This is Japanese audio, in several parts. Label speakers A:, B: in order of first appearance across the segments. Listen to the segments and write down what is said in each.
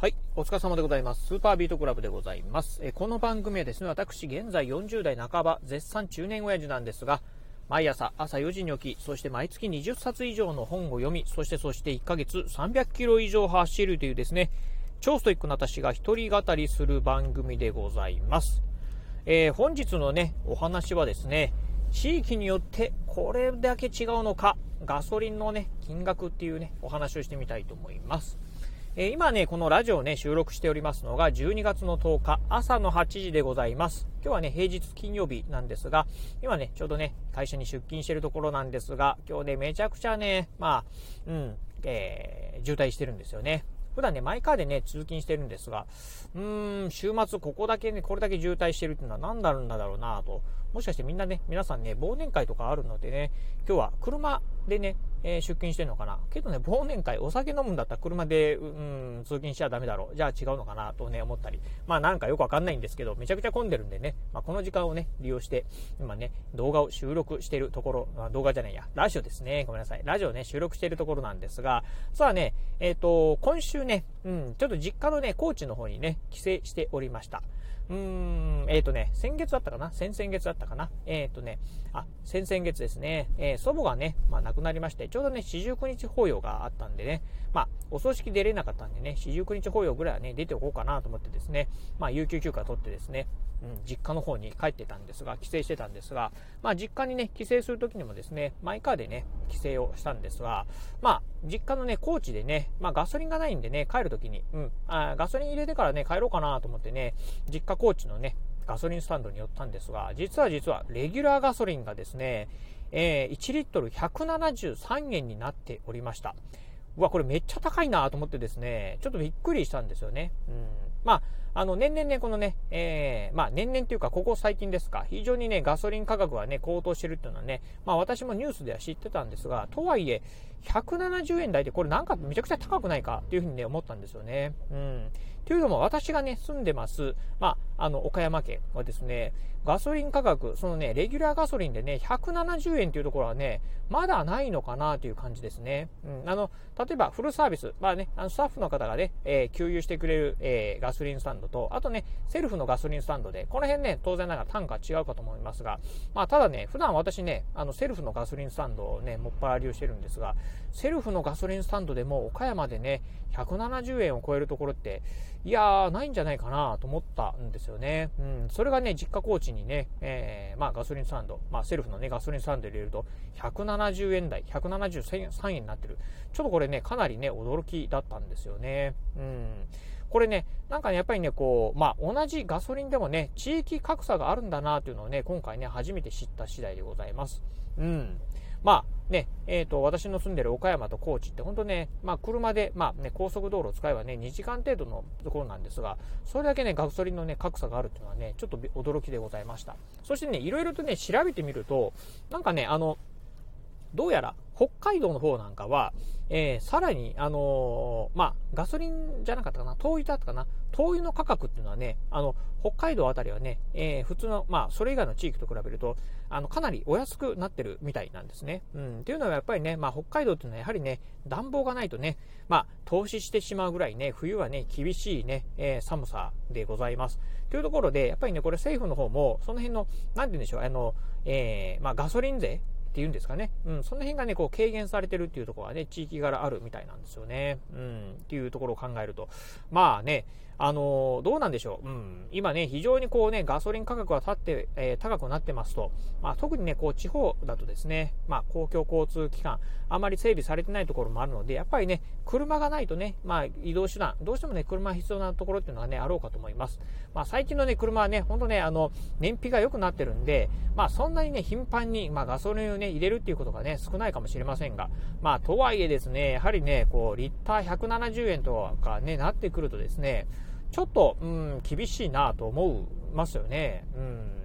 A: はい、お疲れ様でございます。スーパービートクラブでございます。えこの番組はですね、私、現在40代半ば、絶賛中年親父なんですが、毎朝朝4時に起き、そして毎月20冊以上の本を読み、そしてそして1ヶ月300キロ以上走るというですね、超ストイックな私が一人語りする番組でございます。えー、本日のね、お話はですね、地域によってこれだけ違うのか、ガソリンのね、金額っていうね、お話をしてみたいと思います。えー、今ね、このラジオね、収録しておりますのが、12月の10日、朝の8時でございます。今日はね、平日金曜日なんですが、今ね、ちょうどね、会社に出勤してるところなんですが、今日ね、めちゃくちゃね、まあ、うん、えー、渋滞してるんですよね。普段ね、マイカーでね、通勤してるんですが、うーん、週末ここだけね、これだけ渋滞してるっていうのは何だろうんだろうなと。もしかしてみんなね、皆さんね、忘年会とかあるのでね、今日は車でね、えー、出勤してるのかな？けどね、忘年会、お酒飲むんだったら車で、うん、通勤しちゃダメだろう。じゃあ違うのかなとね、思ったり。まあなんかよくわかんないんですけど、めちゃくちゃ混んでるんでね、まあこの時間をね、利用して、今ね、動画を収録してるところ、あ動画じゃないや、ラジオですね。ごめんなさい。ラジオね、収録してるところなんですが、さあね、えっ、ー、と、今週ね、うん、ちょっと実家のね、高知の方にね、帰省しておりました。うーん、えっ、ー、とね、先月だったかな？先々月だったかな？えっ、ー、とね、あ、先々月ですね、えー、祖母がね、まあ亡くなりまして、ちょうどね、四十九日法要があったんでね、まあ、お葬式出れなかったんでね、四十九日法要ぐらいはね、出ておこうかなと思ってですね、まあ、有給休暇取ってですね、うん、実家の方に帰ってたんですが、帰省してたんですが、まあ、実家にね、帰省するときにもですね、マイカーでね、帰省をしたんですが、まあ、実家のね、高知でね、まあ、ガソリンがないんでね、帰るときに、うん、あ、ガソリン入れてからね、帰ろうかなと思ってね、実家高知のね、ガソリンスタンドに寄ったんですが、実は実は、レギュラーガソリンがですね、えー、1リットル173円になっておりました。うわ、これめっちゃ高いなと思ってですね、ちょっとびっくりしたんですよね。うん。まあ、あの、年々ね、このね、えー、まあ、年々というか、ここ最近ですか、非常にね、ガソリン価格がね、高騰してるっていうのはね、まあ、私もニュースでは知ってたんですが、とはいえ、170円台でこれなんかめちゃくちゃ高くないかっていうふうにね、思ったんですよね。うん。というのも私がね、住んでます、まあ、あの、岡山県はですね、ガソリン価格、そのね、レギュラーガソリンでね、170円というところはね、まだないのかなという感じですね。うん。あの、例えばフルサービス、まあね、あのスタッフの方がね、えー、給油してくれる、えー、ガソリンスタンドと、あとね、セルフのガソリンスタンドで、この辺ね、当然ながら単価違うかと思いますが、まあ、ただね、普段私ね、あの、セルフのガソリンスタンドをね、もっぱら利用してるんですが、セルフのガソリンスタンドでも岡山でね、170円を超えるところって、いやー、ないんじゃないかなと思ったんですよね。うん、それがね、実家高知にね、えー、まあガソリンスタンド、まあセルフのね、ガソリンスタンド入れると、170円台、173円になってる。ちょっとこれね、かなりね、驚きだったんですよね。うん。これね、なんかね、やっぱりね、こう、まあ、同じガソリンでもね、地域格差があるんだなというのをね、今回ね、初めて知った次第でございます。うん。まあ、ね、えっ、ー、と、私の住んでる岡山と高知って本当ね、まあ車で、まあね、高速道路を使えばね、2時間程度のところなんですが、それだけね、ガソリンのね、格差があるっていうのはね、ちょっと驚きでございました。そしてね、いろいろとね、調べてみると、なんかね、あの、どうやら北海道の方なんかは、えー、さらに、あのー、まあ、ガソリンじゃなかったかな、灯油だったかな、灯油の価格っていうのはね、あの、北海道あたりはね、えー、普通の、まあ、それ以外の地域と比べると、あの、かなりお安くなってるみたいなんですね。うん。っていうのはやっぱりね、まあ、北海道っていうのはやはりね、暖房がないとね、まあ、投資してしまうぐらいね、冬はね、厳しいね、え、寒さでございます。というところで、やっぱりね、これ政府の方も、その辺の、なんて言うんでしょう、あの、え、まあ、ガソリン税っていうんですかね。うん、その辺がね、こう軽減されてるっていうところはね、地域柄あるみたいなんですよね。うん、っていうところを考えると。まあね、あのー、どうなんでしょう。うん。今ね、非常にこうね、ガソリン価格が立って、えー、高くなってますと、まあ、特にね、こう、地方だとですね、まあ、公共交通機関、あまり整備されてないところもあるので、やっぱりね、車がないとね、まあ、移動手段、どうしてもね、車必要なところっていうのはね、あろうかと思います。まあ、最近のね、車はね、ほんとね、あの、燃費が良くなってるんで、まあ、そんなにね、頻繁に、まあ、ガソリンをね、入れるっていうことがね、少ないかもしれませんが、まあ、とはいえですね、やはりね、こう、リッター170円とかね、なってくるとですね、ちょっと、うん、厳しいなと思いますよね。うん。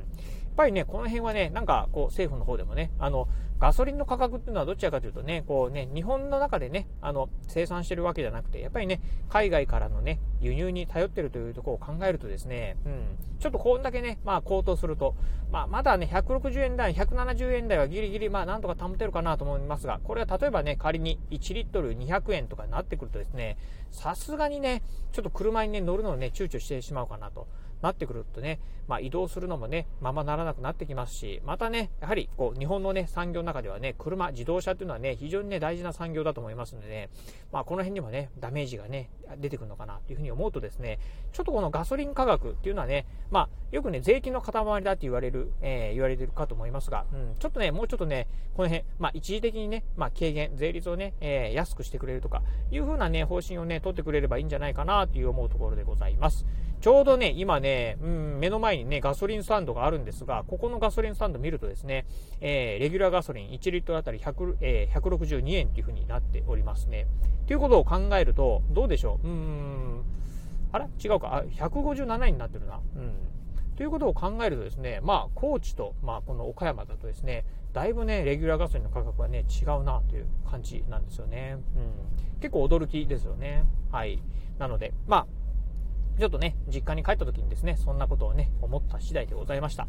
A: やっぱりね、この辺はね、なんかこう政府の方でもね、あの、ガソリンの価格っていうのはどちらかというとね、こうね、日本の中でね、あの、生産してるわけじゃなくて、やっぱりね、海外からのね、輸入に頼ってるというところを考えるとですね、うん、ちょっとこんだけね、まあ高騰すると、まあまだね、160円台、170円台はギリギリ、まあなんとか保てるかなと思いますが、これは例えばね、仮に1リットル200円とかになってくるとですね、さすがにね、ちょっと車にね、乗るのをね、躊躇してしまうかなと。なってくるとね、まあ、移動するのもね、ままならなくなってきますし、またね、やはりこう日本のね、産業の中ではね、車、自動車っていうのはね、非常にね、大事な産業だと思いますのでね、まあ、この辺にもね、ダメージがね、出てくるのかなというふうに思うとですね、ちょっとこのガソリン価格っていうのはね、まあ、よくね、税金の塊だって言われる、えー、言われてるかと思いますが、うん、ちょっとね、もうちょっとね、この辺、まあ、一時的にね、まあ、軽減、税率をね、えー、安くしてくれるとか、いうふうなね、方針をね、取ってくれればいいんじゃないかなという思うところでございます。ちょうどね、今ね、うん、目の前にね、ガソリンスタンドがあるんですが、ここのガソリンスタンド見るとですね、えー、レギュラーガソリン1リットルあたり100、えー、162円っていう風になっておりますね。ということを考えると、どうでしょう？うん、あれ違うか、あ、157円になってるな。うん。ということを考えるとですね、まあ、高知と、まあ、この岡山だとですね、だいぶね、レギュラーガソリンの価格はね、違うなという感じなんですよね。うん。結構驚きですよね。はい。なので、まあ、ちょっとね、実家に帰った時にですね、そんなことをね、思った次第でございました。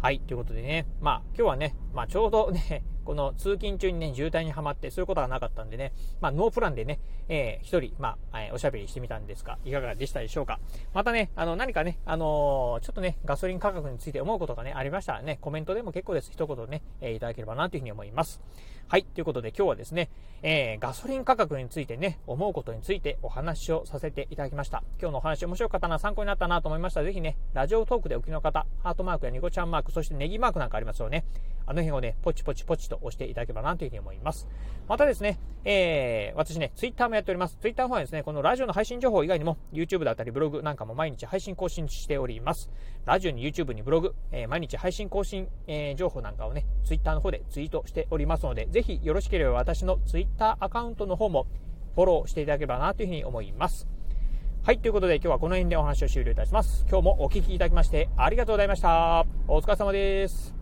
A: はい、ということでね、まあ、今日はね、まあ、ちょうどね、この通勤中にね、渋滞にはまって、そういうことがなかったんでね、まあ、ノープランでね、えー、一人、まあ、えー、おしゃべりしてみたんですが、いかがでしたでしょうか。またね、あの、何かね、あのー、ちょっとね、ガソリン価格について思うことがね、ありましたらね、コメントでも結構です。一言ね、えー、いただければなというふうに思います。はい、ということで今日はですね、え、ガソリン価格についてね、思うことについてお話をさせていただきました。今日のお話面白かったな、参考になったなと思いましたら、ぜひね、ラジオトークでお聞きの方、ハートマークやニコちゃんマーク、そしてネギマークなんかありますよね。あの辺をね、ポチポチポチと押していただければなというふうに思います。またですね、えー、私ね、ツイッターもやっております。ツイッターの方はですね、このラジオの配信情報以外にも、YouTube だったりブログなんかも毎日配信更新しております。ラジオに YouTube にブログ、えー、毎日配信更新、えー、情報なんかをね、ツイッターの方でツイートしておりますので、ぜひよろしければ私の Twitter アカウントの方もフォローしていただければなというふうに思います。はい、ということで今日はこの辺でお話を終了いたします。今日もお聴きいただきましてありがとうございました。お疲れ様です。